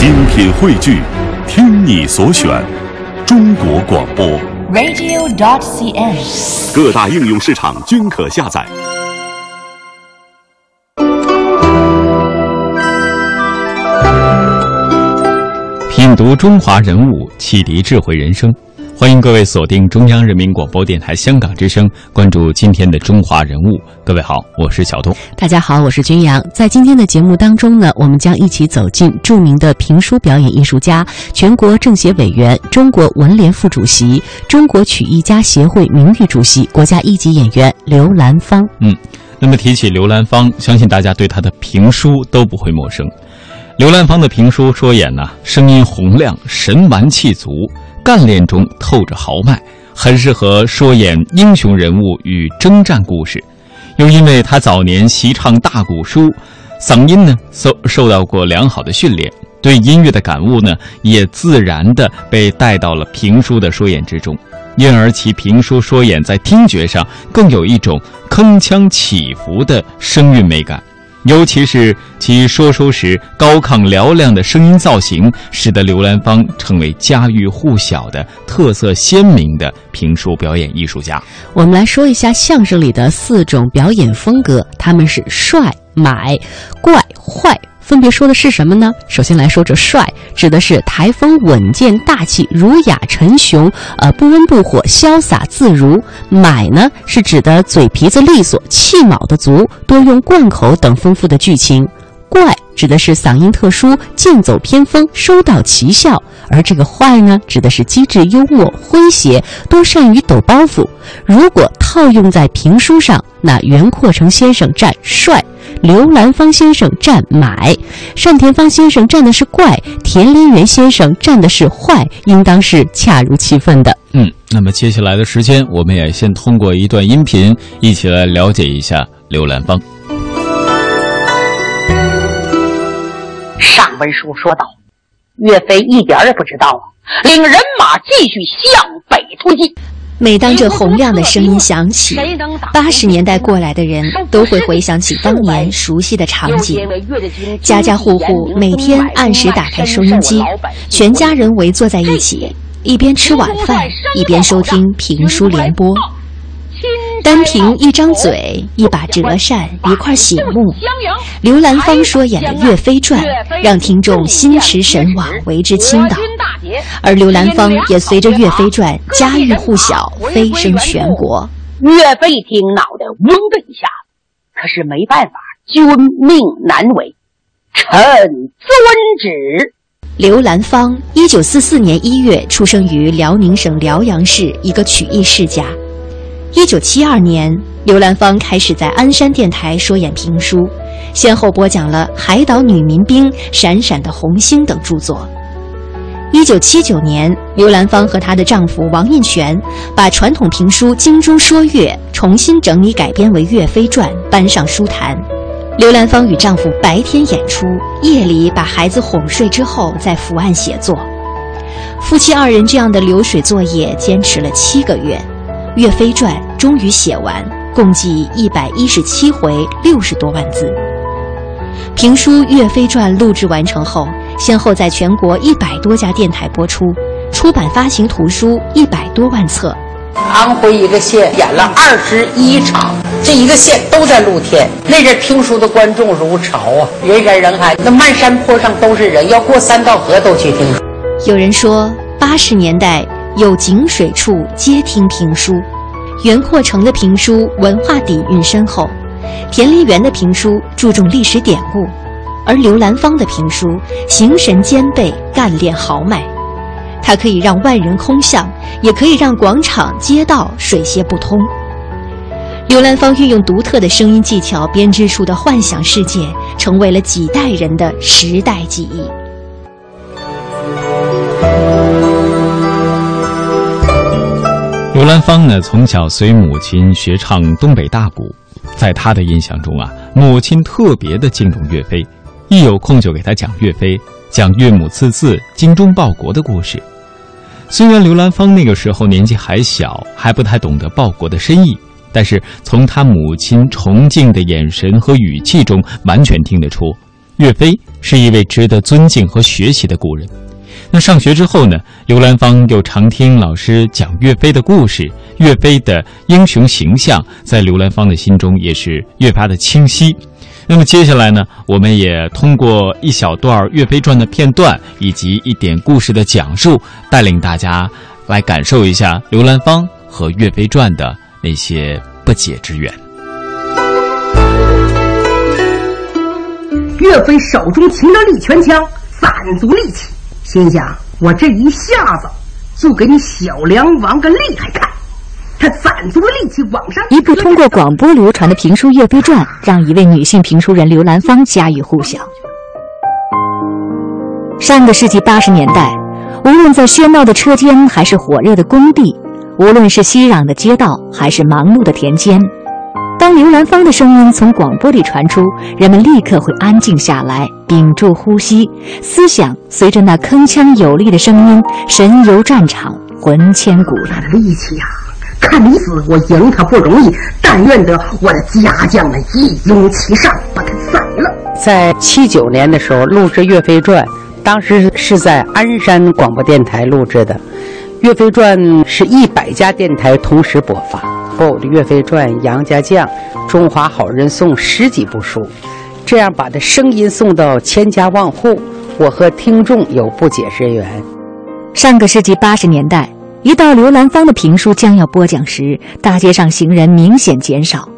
精品汇聚，听你所选，中国广播。radio.dot.cn，。各大应用市场均可下载。品读中华人物，启迪智慧人生。欢迎各位锁定中央人民广播电台香港之声，关注今天的中华人物。各位好，我是小东。大家好，我是军阳。在今天的节目当中呢，我们将一起走进著名的评书表演艺术家、全国政协委员、中国文联副主席、中国曲艺家协会名誉主席、国家一级演员刘兰芳。嗯，那么提起刘兰芳，相信大家对他的评书都不会陌生。刘兰芳的评书说演呢、声音洪亮，神完气足，干练中透着豪迈，很适合说演英雄人物与征战故事。又因为他早年习唱大鼓书，嗓音呢受受到过良好的训练，对音乐的感悟呢也自然的被带到了评书的说演之中，因而其评书说演在听觉上更有一种铿锵起伏的声韵美感。尤其是其说书时高亢嘹亮的声音造型，使得刘兰芳成为家喻户晓的特色鲜明的评书表演艺术家。我们来说一下相声里的四种表演风格，他们是帅、买、怪、坏。分别说的是什么呢？首先来说这帅，指的是台风稳健、大气、儒雅、沉雄，呃，不温不火、潇洒自如。买呢，是指的嘴皮子利索、气卯的足，多用贯口等丰富的剧情。怪指的是嗓音特殊、剑走偏锋、收到奇效，而这个坏呢，指的是机智幽默、诙谐，多善于抖包袱。如果套用在评书上，那袁阔成先生占帅，刘兰芳先生占买，单田芳先生占的是怪，田连元先生占的是坏，应当是恰如其分的。嗯，那么接下来的时间，我们也先通过一段音频，一起来了解一下刘兰芳。文书说道，岳飞一点儿也不知道啊，领人马继续向北突进。每当这洪亮的声音响起，八十年代过来的人都会回想起当年熟悉的场景。家家户户每天按时打开收音机，全家人围坐在一起，一边吃晚饭，一边收听评书联播。单凭一张嘴、一把折扇、一块醒目，刘兰芳说演的《岳飞传》让听众心驰神往，为之倾倒。而刘兰芳也随着《岳飞传》家喻户晓，飞升全国。岳飞一听，脑袋嗡的一下，可是没办法，君命难违，臣遵旨。刘兰芳，一九四四年一月出生于辽宁省辽阳市一个曲艺世家。一九七二年，刘兰芳开始在鞍山电台说演评书，先后播讲了《海岛女民兵》《闪闪的红星》等著作。一九七九年，刘兰芳和她的丈夫王印泉把传统评书《精珠说岳》重新整理改编为《岳飞传》，搬上书坛。刘兰芳与丈夫白天演出，夜里把孩子哄睡之后再伏案写作。夫妻二人这样的流水作业坚持了七个月。《岳飞传》终于写完，共计一百一十七回，六十多万字。评书《岳飞传》录制完成后，先后在全国一百多家电台播出，出版发行图书一百多万册。安徽一个县演了二十一场，这一个县都在露天。那阵听书的观众如潮啊，人山人海，那漫山坡上都是人，要过三道河都去听书。有人说，八十年代有井水处皆听评书，袁阔成的评书文化底蕴深厚，田连元的评书注重历史典故，而刘兰芳的评书形神兼备，干练豪迈。它可以让万人空巷，也可以让广场街道水泄不通。刘兰芳运用独特的声音技巧编织出的幻想世界，成为了几代人的时代记忆。刘兰芳呢，从小随母亲学唱东北大鼓，在她的印象中啊，母亲特别的敬重岳飞，一有空就给他讲岳飞，讲岳母刺字、精忠报国的故事。虽然刘兰芳那个时候年纪还小，还不太懂得报国的深意，但是从他母亲崇敬的眼神和语气中，完全听得出，岳飞是一位值得尊敬和学习的古人。那上学之后呢，刘兰芳又常听老师讲岳飞的故事，岳飞的英雄形象在刘兰芳的心中也是越发的清晰。那么接下来呢，我们也通过一小段《岳飞传》的片段以及一点故事的讲述，带领大家来感受一下刘兰芳和《岳飞传》的那些不解之缘。岳飞手中擎着利拳枪，攒足力气。心想：我这一下子就给你小梁王个厉害看。他攒足了力气往上。一部通过广播流传的评书《岳飞传》，让一位女性评书人刘兰芳家喻户晓。上个世纪八十年代，无论在喧闹的车间，还是火热的工地，无论是熙攘的街道，还是忙碌的田间。当刘兰芳的声音从广播里传出，人们立刻会安静下来，屏住呼吸，思想随着那铿锵有力的声音神游战场，魂牵古他的力气呀！看你死，我赢他不容易，但愿得我的家将们一拥其上，把他宰了。在七九年的时候录制《岳飞传》，当时是在鞍山广播电台录制的，《岳飞传》是一百家电台同时播放。《后岳飞传》《杨家将》《中华好人颂》十几部书，这样把他声音送到千家万户，我和听众有不解之缘。上个世纪八十年代，一到刘兰芳的评书将要播讲时，大街上行人明显减少。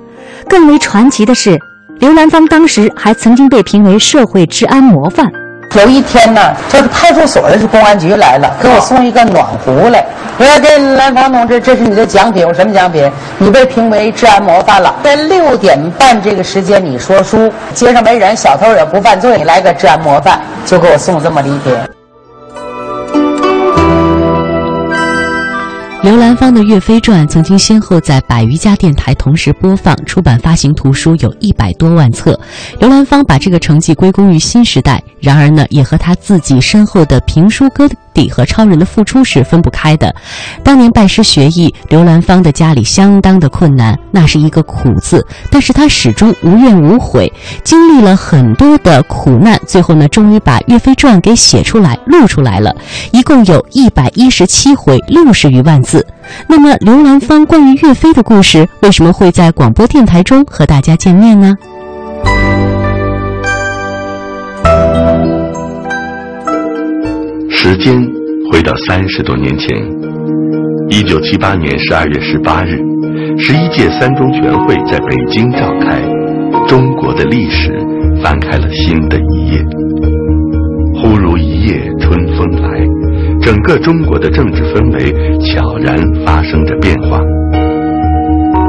更为传奇的是，刘兰芳当时还曾经被评为社会治安模范。有一天呢，这个派出所的是公安局来了，给我送一个暖壶来。我说：“这兰芳同志，这是你的奖品。我什么奖品？你被评为治安模范了。在六点半这个时间，你说书，街上没人，小偷也不犯罪，你来个治安模范，就给我送这么礼品。刘兰芳的《岳飞传》曾经先后在百余家电台同时播放，出版发行图书有一百多万册。刘兰芳把这个成绩归功于新时代，然而呢，也和他自己深厚的评书歌。底和超人的付出是分不开的。当年拜师学艺，刘兰芳的家里相当的困难，那是一个苦字。但是他始终无怨无悔，经历了很多的苦难，最后呢，终于把《岳飞传》给写出来、录出来了。一共有一百一十七回，六十余万字。那么，刘兰芳关于岳飞的故事，为什么会在广播电台中和大家见面呢？时间回到三十多年前，一九七八年十二月十八日，十一届三中全会在北京召开，中国的历史翻开了新的一页。整个中国的政治氛围悄然发生着变化。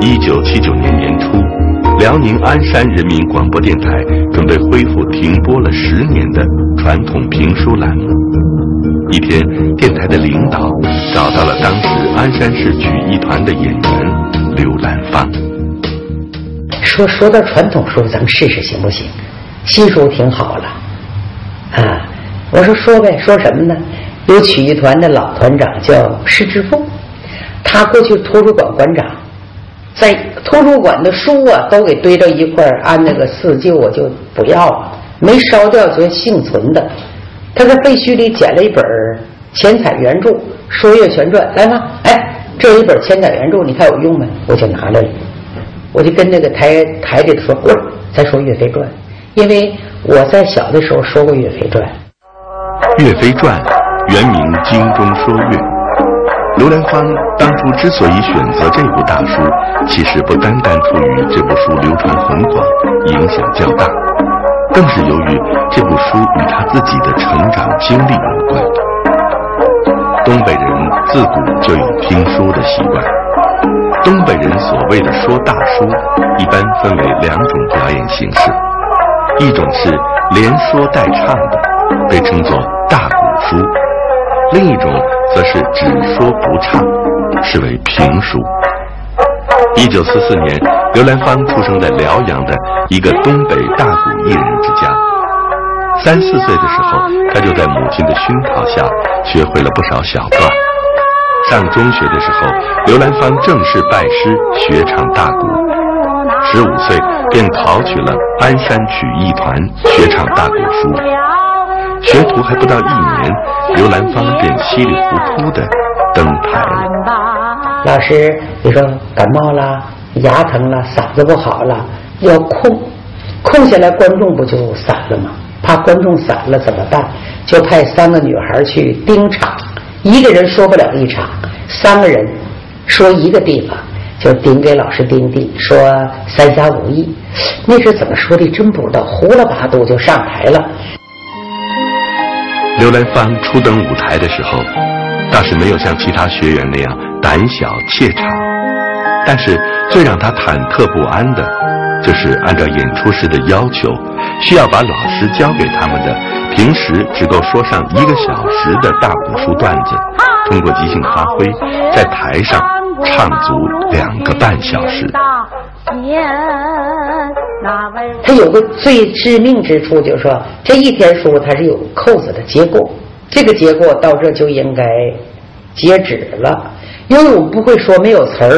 一九七九年年初，辽宁鞍山人民广播电台准备恢复停播了十年的传统评书栏目。一天，电台的领导找到了当时鞍山市曲艺团的演员刘兰芳，说说到传统书，咱们试试行不行？新书挺好了，啊，我说说呗，说什么呢？有曲艺团的老团长叫施志凤，他过去图书馆馆长，在图书馆的书啊都给堆到一块儿，按那个四旧我就不要了，没烧掉就幸存的。他在废墟里捡了一本钱彩原著《说岳全传》，来吧？哎，这一本钱彩原著，你看有用没？我就拿来了，我就跟那个台台里说：“滚，再说《岳飞传》，因为我在小的时候说过《岳飞传》。”《岳飞传》原名《精中说岳》，刘兰芳当初之所以选择这部大书，其实不单单出于这部书流传很广，影响较大。更是由于这部书与他自己的成长经历有关。东北人自古就有听书的习惯。东北人所谓的说大书，一般分为两种表演形式：一种是连说带唱的，被称作大鼓书；另一种则是只说不唱，是为评书。一九四四年，刘兰芳出生在辽阳的一个东北大鼓艺人之家。三四岁的时候，他就在母亲的熏陶下学会了不少小段。上中学的时候，刘兰芳正式拜师学唱大鼓。十五岁便考取了鞍山曲艺团，学唱大鼓书。学徒还不到一年，刘兰芳便稀里糊涂的登台了。老师，你说感冒了、牙疼了、嗓子不好了，要空，空下来，观众不就散了吗？怕观众散了怎么办？就派三个女孩去盯场，一个人说不了一场，三个人说一个地方，就顶给老师盯定，说三侠五义。那是怎么说的？真不知道，胡了八度就上台了。刘兰芳初登舞台的时候，倒是没有像其他学员那样胆小怯场，但是最让他忐忑不安的，就是按照演出时的要求，需要把老师教给他们的平时只够说上一个小时的大鼓书段子，通过即兴发挥，在台上唱足两个半小时。它有个最致命之处，就是说这一天书它是有扣子的结构，这个结构到这就应该截止了。因为我们不会说没有词儿，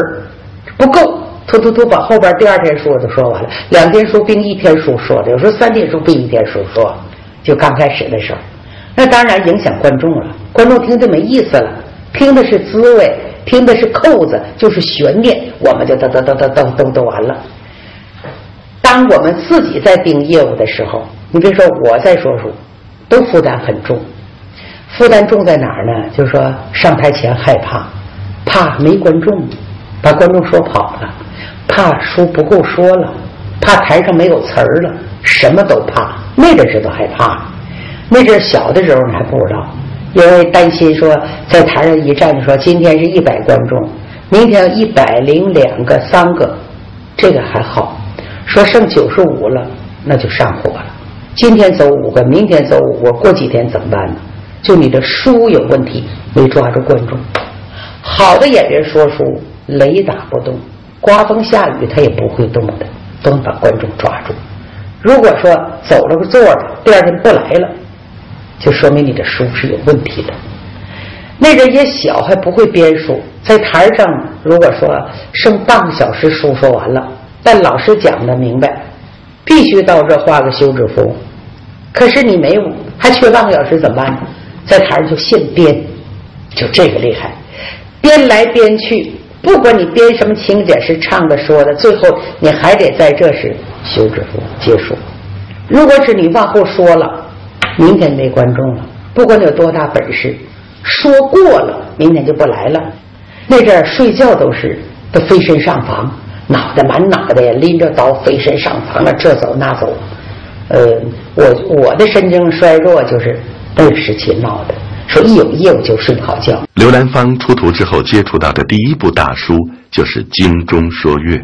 不够，突突突把后边第二天书都说完了，两天书并一天书说的，有时候三天书并一天书说，就刚开始的时候，那当然影响观众了，观众听就没意思了，听的是滋味，听的是扣子，就是悬念，我们就都都都都都都都完了。当我们自己在盯业务的时候，你别说我在说书，都负担很重。负担重在哪儿呢？就是说上台前害怕，怕没观众，把观众说跑了，怕书不够说了，怕台上没有词儿了，什么都怕。那阵时都害怕，那阵儿小的时候你还不知道，因为担心说在台上一站，说今天是一百观众，明天一百零两个、三个，这个还好。说剩九十五了，那就上火了。今天走五个，明天走五个，过几天怎么办呢？就你的书有问题，没抓住观众。好的演员说书，雷打不动，刮风下雨他也不会动的，都能把观众抓住。如果说走了个座的，第二天不来了，就说明你的书是有问题的。那人也小，还不会编书，在台上如果说剩半个小时，书说完了。但老师讲的明白，必须到这画个休止符。可是你没有，还缺半个小时怎么办呢？在台上就现编，就这个厉害，编来编去，不管你编什么情节，是唱的说的，最后你还得在这时休止符结束。如果是你往后说了，明天没观众了，不管你有多大本事，说过了，明天就不来了。那阵儿睡觉都是都飞身上房。脑袋满脑袋拎着刀飞身上房了，这走那走。呃，我我的神经衰弱就是那个时期闹的，说一有业务就睡不好觉。刘兰芳出徒之后接触到的第一部大书就是《精中说乐》，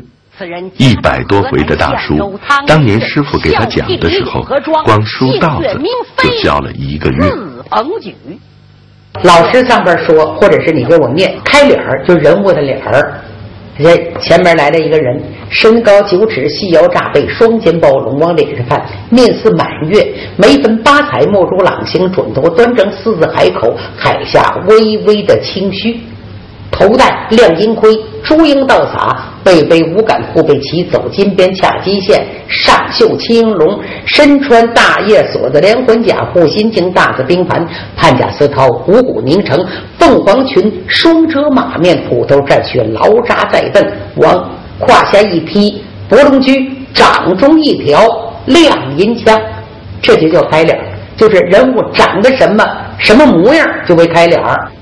一百多回的大书，当年师傅给他讲的时候，光书道子就教了一个月。老师上边说，或者是你给我念开脸儿，就人物的脸儿。前前面来了一个人，身高九尺，细腰扎背，双肩包龙，往脸上看，面似满月，眉分八彩，目如朗星，准头端正，四字海口，海下微微的清虚。头戴亮银盔，珠缨倒洒，背背五杆护背旗，走金边掐金线，上绣青龙，身穿大叶锁子连环甲，护心镜大字兵盘，判甲丝绦五虎凝成，凤凰裙双遮马面，虎头战靴牢扎在蹬，往胯下一披博龙驹，掌中一条亮银枪，这就叫开脸，就是人物长得什么什么模样，就为开脸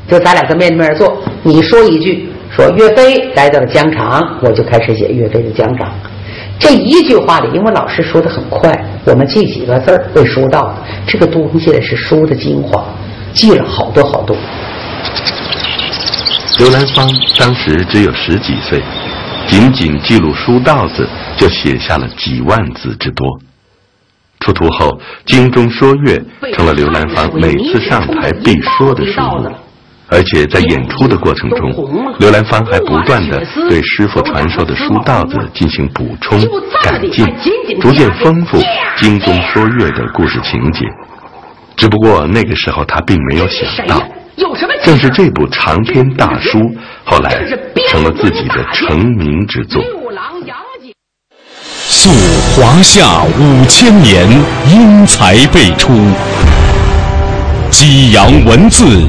就咱俩在面对面坐，你说一句，说岳飞来到了疆场，我就开始写岳飞的疆场。这一句话里，因为老师说的很快，我们记几个字儿会说到。这个东西是书的精华，记了好多好多。刘兰芳当时只有十几岁，仅仅记录书道子就写下了几万字之多。出徒后，《京中说乐》成了刘兰芳每次上台必说的书目，而且在演出的过程中，刘兰芳还不断的对师傅传授的书道子进行补充改进，逐渐丰富《精中说乐》的故事情节。只不过那个时候他并没有想到，正是这部长篇大书后来成了自己的成名之作。溯华夏五千年，英才辈出；激扬文字，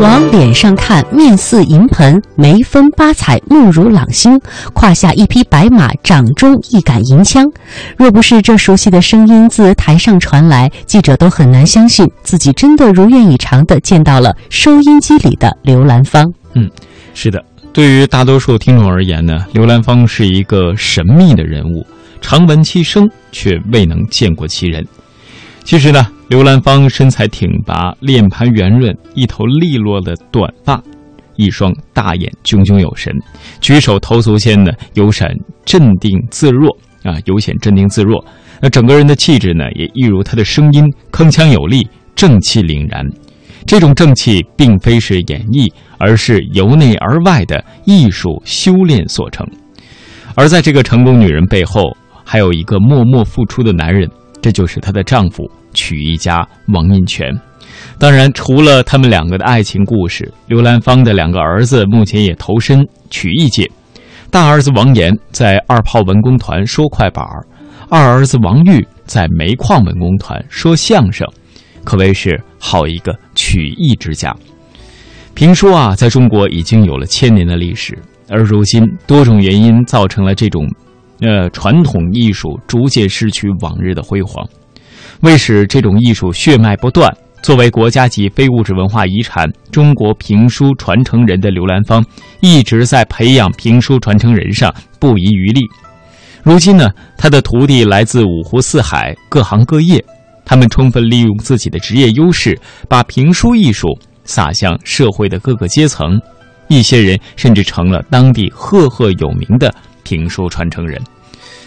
往脸上看，面似银盆，眉分八彩，目如朗星。胯下一匹白马，掌中一杆银枪。若不是这熟悉的声音自台上传来，记者都很难相信自己真的如愿以偿的见到了收音机里的刘兰芳。嗯，是的，对于大多数听众而言呢，刘兰芳是一个神秘的人物，常闻其声，却未能见过其人。其实呢。刘兰芳身材挺拔，脸盘圆润，一头利落的短发，一双大眼炯炯有神，举手投足间呢有闪镇定自若啊，有显镇定自若。那整个人的气质呢，也一如他的声音铿锵有力，正气凛然。这种正气并非是演绎，而是由内而外的艺术修炼所成。而在这个成功女人背后，还有一个默默付出的男人，这就是她的丈夫。曲艺家王印泉，当然，除了他们两个的爱情故事，刘兰芳的两个儿子目前也投身曲艺界。大儿子王岩在二炮文工团说快板二儿子王玉在煤矿文工团说相声，可谓是好一个曲艺之家。评书啊，在中国已经有了千年的历史，而如今多种原因造成了这种，呃，传统艺术逐渐失去往日的辉煌。为使这种艺术血脉不断，作为国家级非物质文化遗产、中国评书传承人的刘兰芳，一直在培养评书传承人上不遗余力。如今呢，他的徒弟来自五湖四海、各行各业，他们充分利用自己的职业优势，把评书艺术撒向社会的各个阶层。一些人甚至成了当地赫赫有名的评书传承人。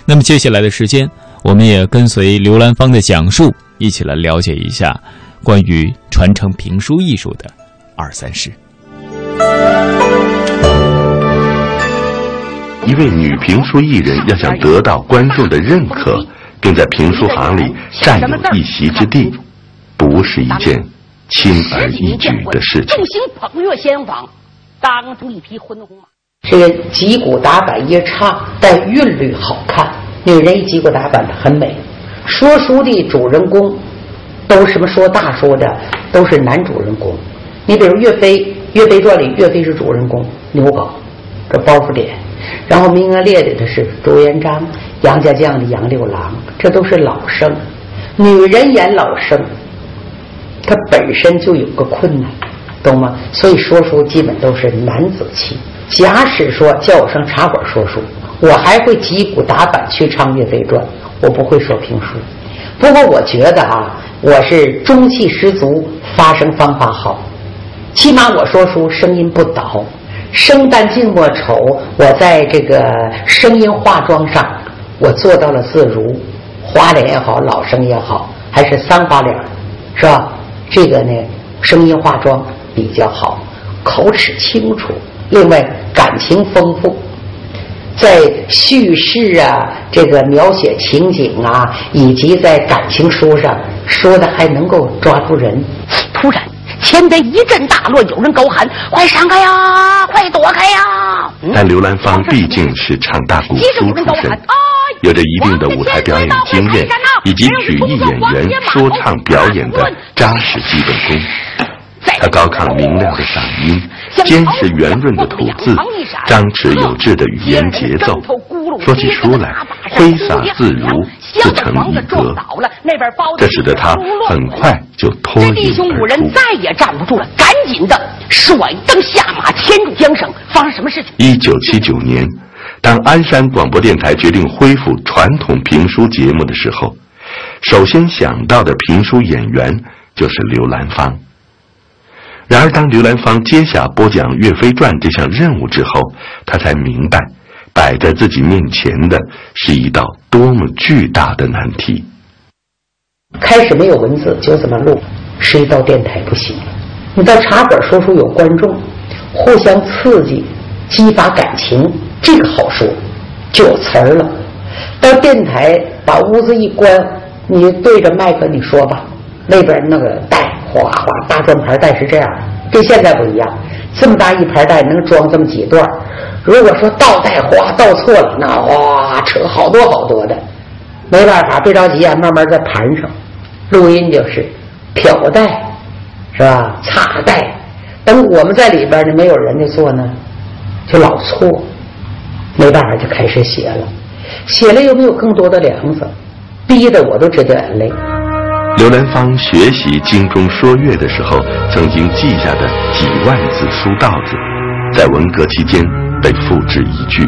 那么接下来的时间。我们也跟随刘兰芳的讲述，一起来了解一下关于传承评书艺术的二三事。一位女评书艺人要想得到观众的认可，并在评书行里占有一席之地，不是一件轻而易举的事情。众星捧月先锋，当中一匹浑红马。这个击鼓打板一唱，但韵律好看。女人一击鼓打板的很美，说书的主人公都什么说大说的都是男主人公。你比如岳飞，《岳飞传》里岳飞是主人公，牛皋，这包袱脸。然后名额列里的是朱元璋，杨家将的杨六郎，这都是老生。女人演老生，她本身就有个困难，懂吗？所以说书基本都是男子气。假使说叫我上茶馆说书。我还会击鼓打板去唱《岳飞传》，我不会说评书。不过我觉得啊，我是中气十足，发声方法好，起码我说书声音不倒，生旦净末丑，我在这个声音化妆上，我做到了自如，花脸也好，老生也好，还是三花脸，是吧？这个呢，声音化妆比较好，口齿清楚，另外感情丰富。在叙事啊，这个描写情景啊，以及在感情书上说的还能够抓住人。突然，前边一阵大乱，有人高喊：“快闪开呀！快躲开呀！”但刘兰芳毕竟是唱大鼓书出身，有着一定的舞台表演经验，以及曲艺演员说唱表演的扎实基本功。他高亢明亮的嗓音，坚实圆润的吐字，张弛有致的语言节奏，说起书来挥洒自如，自成一格。这使得他很快就脱颖而出。弟兄五人再也站不住了，赶紧的甩灯下马，牵住缰绳。发生什么事情？一九七九年，当鞍山广播电台决定恢复传统评书节目的时候，首先想到的评书演员就是刘兰芳。然而，当刘兰芳接下播讲《岳飞传》这项任务之后，他才明白，摆在自己面前的是一道多么巨大的难题。开始没有文字，就这么录，是一到电台不行。你到茶馆说书有观众，互相刺激，激发感情，这个好说，就有词儿了。到电台把屋子一关，你对着麦克你说吧，那边那个带哗哗大转盘带是这样，跟现在不一样，这么大一盘带能装这么几段。如果说倒带哗倒错了，那哗扯好多好多的，没办法，别着急啊，慢慢再盘上。录音就是挑带，是吧？插带，等我们在里边呢，没有人家做呢，就老错，没办法就开始写了。写了又没有更多的梁子，逼得我都直掉眼泪。刘兰芳学习京中说乐的时候，曾经记下的几万字书道子，在文革期间被付之一炬。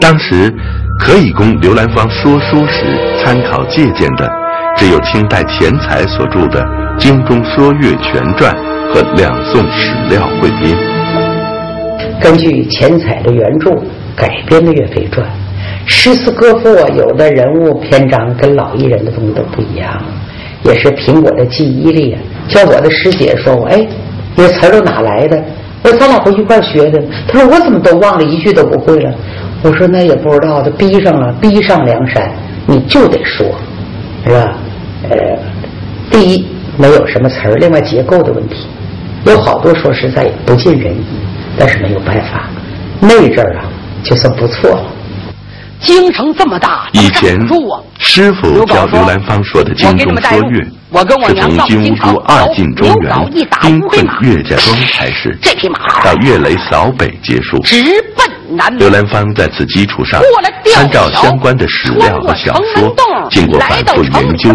当时可以供刘兰芳说书时参考借鉴的，只有清代钱才所著的《京中说乐全传》和两宋史料汇编。根据钱才的原著。改编的《岳飞传》，诗词歌赋啊，有的人物篇章跟老艺人的东西都不一样，也是凭我的记忆力啊。像我的师姐说我，哎，这词儿都哪来的？我说咱俩不一块学的。他说我怎么都忘了，一句都不会了。我说那也不知道的，逼上了，逼上梁山，你就得说，是吧？呃，第一没有什么词儿，另外结构的问题，有好多说实在也不尽人意，但是没有办法，那阵儿啊。就算不错了。京城这么大，以前师傅教刘兰芳说的京中说乐，是从金乌珠二进中原，兵困岳家庄开始，到岳雷扫北结束。直奔南刘兰芳在此基础上，参照相关的史料和小说，经过反复研究，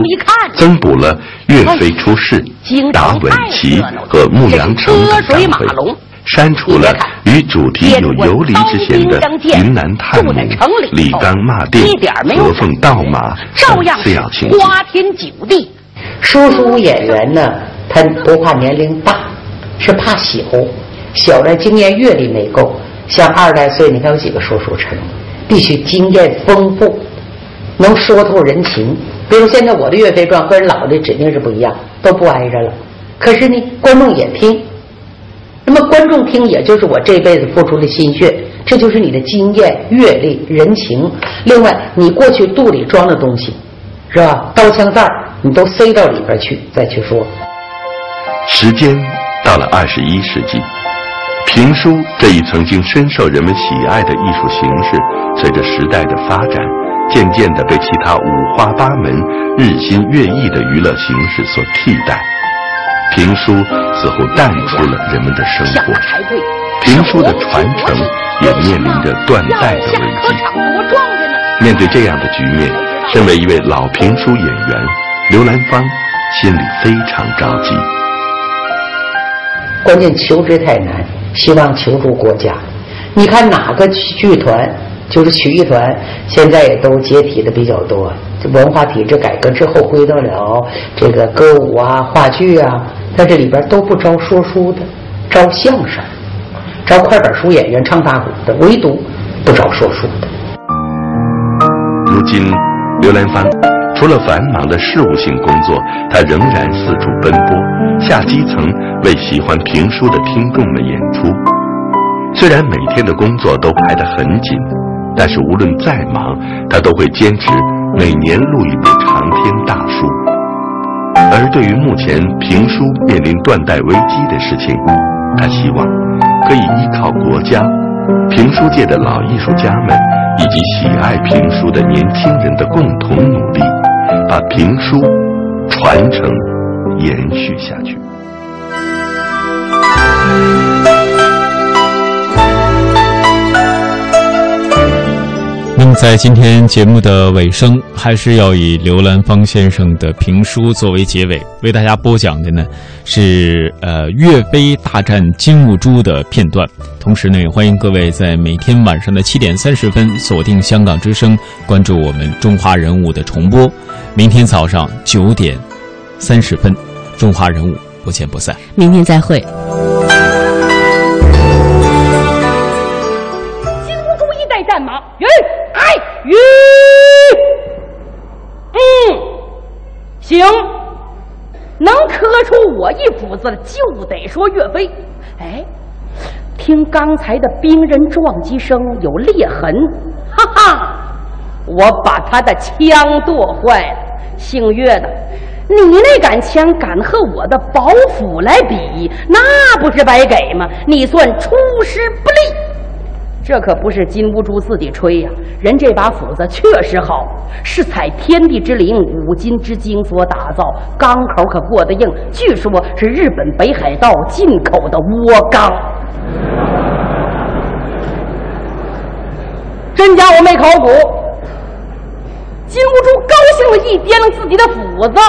增补了岳飞出世、达稳齐和牧羊城等章回。删除了与主题有游离之嫌的云南探母、李刚骂店、合凤盗马等次要情节。花天酒地，说书演员呢，他不怕年龄大，是怕小，小的经验阅历没够。像二十来岁，你看有几个说书成？必须经验丰富，能说透人情。比如现在我的《岳飞传》和人老的指定是不一样，都不挨着了。可是呢，观众也听。那么观众听，也就是我这辈子付出的心血，这就是你的经验、阅历、人情。另外，你过去肚里装的东西，是吧？刀枪在你都塞到里边去，再去说。时间到了二十一世纪，评书这一曾经深受人们喜爱的艺术形式，随着时代的发展，渐渐的被其他五花八门、日新月异的娱乐形式所替代。评书似乎淡出了人们的生活，评书的传承也面临着断代的危机。面对这样的局面，身为一位老评书演员，刘兰芳心里非常着急。关键求职太难，希望求助国家。你看哪个剧团，就是曲艺团，现在也都解体的比较多。这文化体制改革之后，归到了这个歌舞啊、话剧啊。在这里边都不招说书的，招相声，招快板书演员唱大鼓的，唯独不招说书的。如今，刘兰芳除了繁忙的事务性工作，他仍然四处奔波，下基层为喜欢评书的听众们演出。虽然每天的工作都排得很紧，但是无论再忙，他都会坚持每年录一部长篇大书。而对于目前评书面临断代危机的事情，他希望可以依靠国家、评书界的老艺术家们以及喜爱评书的年轻人的共同努力，把评书传承延续下去。在今天节目的尾声，还是要以刘兰芳先生的评书作为结尾，为大家播讲的呢是呃岳飞大战金兀术的片段。同时呢，也欢迎各位在每天晚上的七点三十分锁定香港之声，关注我们《中华人物》的重播。明天早上九点三十分，《中华人物》不见不散。明天再会。行，能磕出我一斧子，就得说岳飞。哎，听刚才的兵刃撞击声有裂痕，哈哈，我把他的枪剁坏了。姓岳的，你那杆枪敢和我的宝斧来比，那不是白给吗？你算出师不利。这可不是金兀术自己吹呀，人这把斧子确实好，是采天地之灵、五金之精所打造，钢口可过得硬，据说是日本北海道进口的倭钢。真假我没考古。金兀术高兴的一掂量自己的斧子，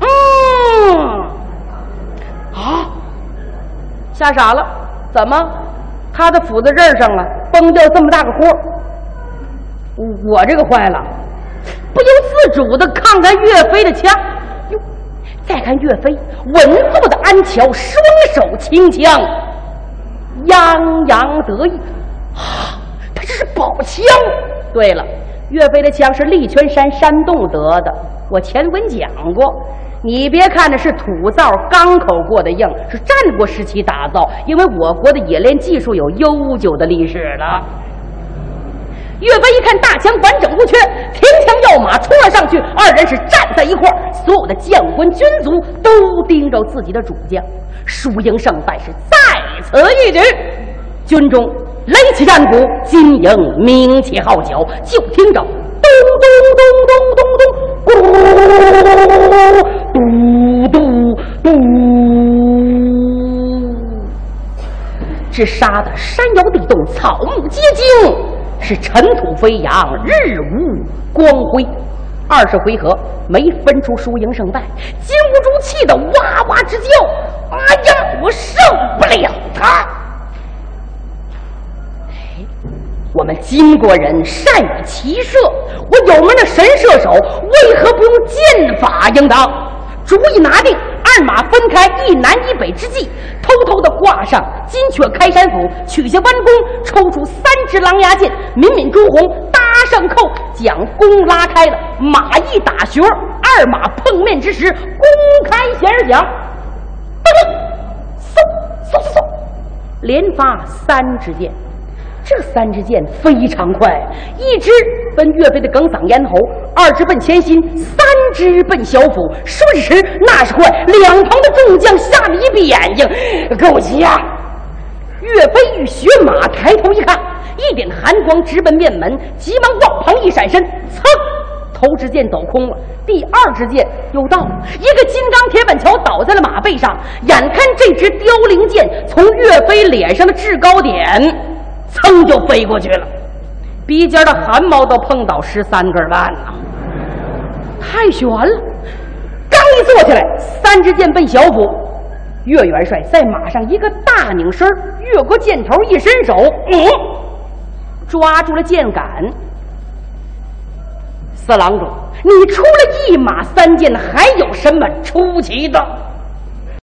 嗯，啊，吓傻了，怎么？他的斧子刃上啊，崩掉这么大个豁，我这个坏了，不由自主的看看岳飞的枪，哟，再看岳飞稳坐的鞍桥，双手轻枪，洋洋得意，啊，他这是宝枪。对了，岳飞的枪是力泉山山洞得的，我前文讲过。你别看的是土灶钢口过的硬，是战国时期打造，因为我国的冶炼技术有悠久的历史了。岳飞一看大枪完整无缺，停枪要马冲了上去，二人是站在一块儿，所有的将官军卒都盯着自己的主将。输赢胜败是在此一举，军中擂起战鼓，金营鸣起号角，就听着咚咚咚咚咚咚。嘟嘟杀的山摇地动，草木皆惊，是尘土飞扬，日无光辉。二十回合没分出输赢胜败，金兀术气得哇哇直叫：“哎呀，我胜不了他！”我们金国人善于骑射，我有门的神射手为何不用剑法应当？主意拿定，二马分开，一南一北之际，偷偷的挂上金雀开山斧，取下弯弓，抽出三支狼牙箭，敏敏朱红，搭上扣，将弓拉开了，马一打旋二马碰面之时，弓开弦响，噔，嗖嗖嗖嗖，连发三支箭。这三支箭非常快，一支奔岳飞的哽嗓咽喉，二支奔前心，三支奔小腹。说时，那时快，两旁的众将吓得一闭眼睛，够呛。岳飞与雪马抬头一看，一点寒光直奔面门，急忙往旁一闪身，噌，头支箭抖空了。第二支箭又到，一个金刚铁板桥倒在了马背上，眼看这支凋零箭从岳飞脸上的制高点。噌就飞过去了，鼻尖的汗毛都碰到十三根半了，太悬了！刚一坐起来，三支箭奔小腹，岳元帅在马上一个大拧身，越过箭头，一伸手，嗯，抓住了箭杆。四郎中，你出了一马三箭，还有什么出奇的？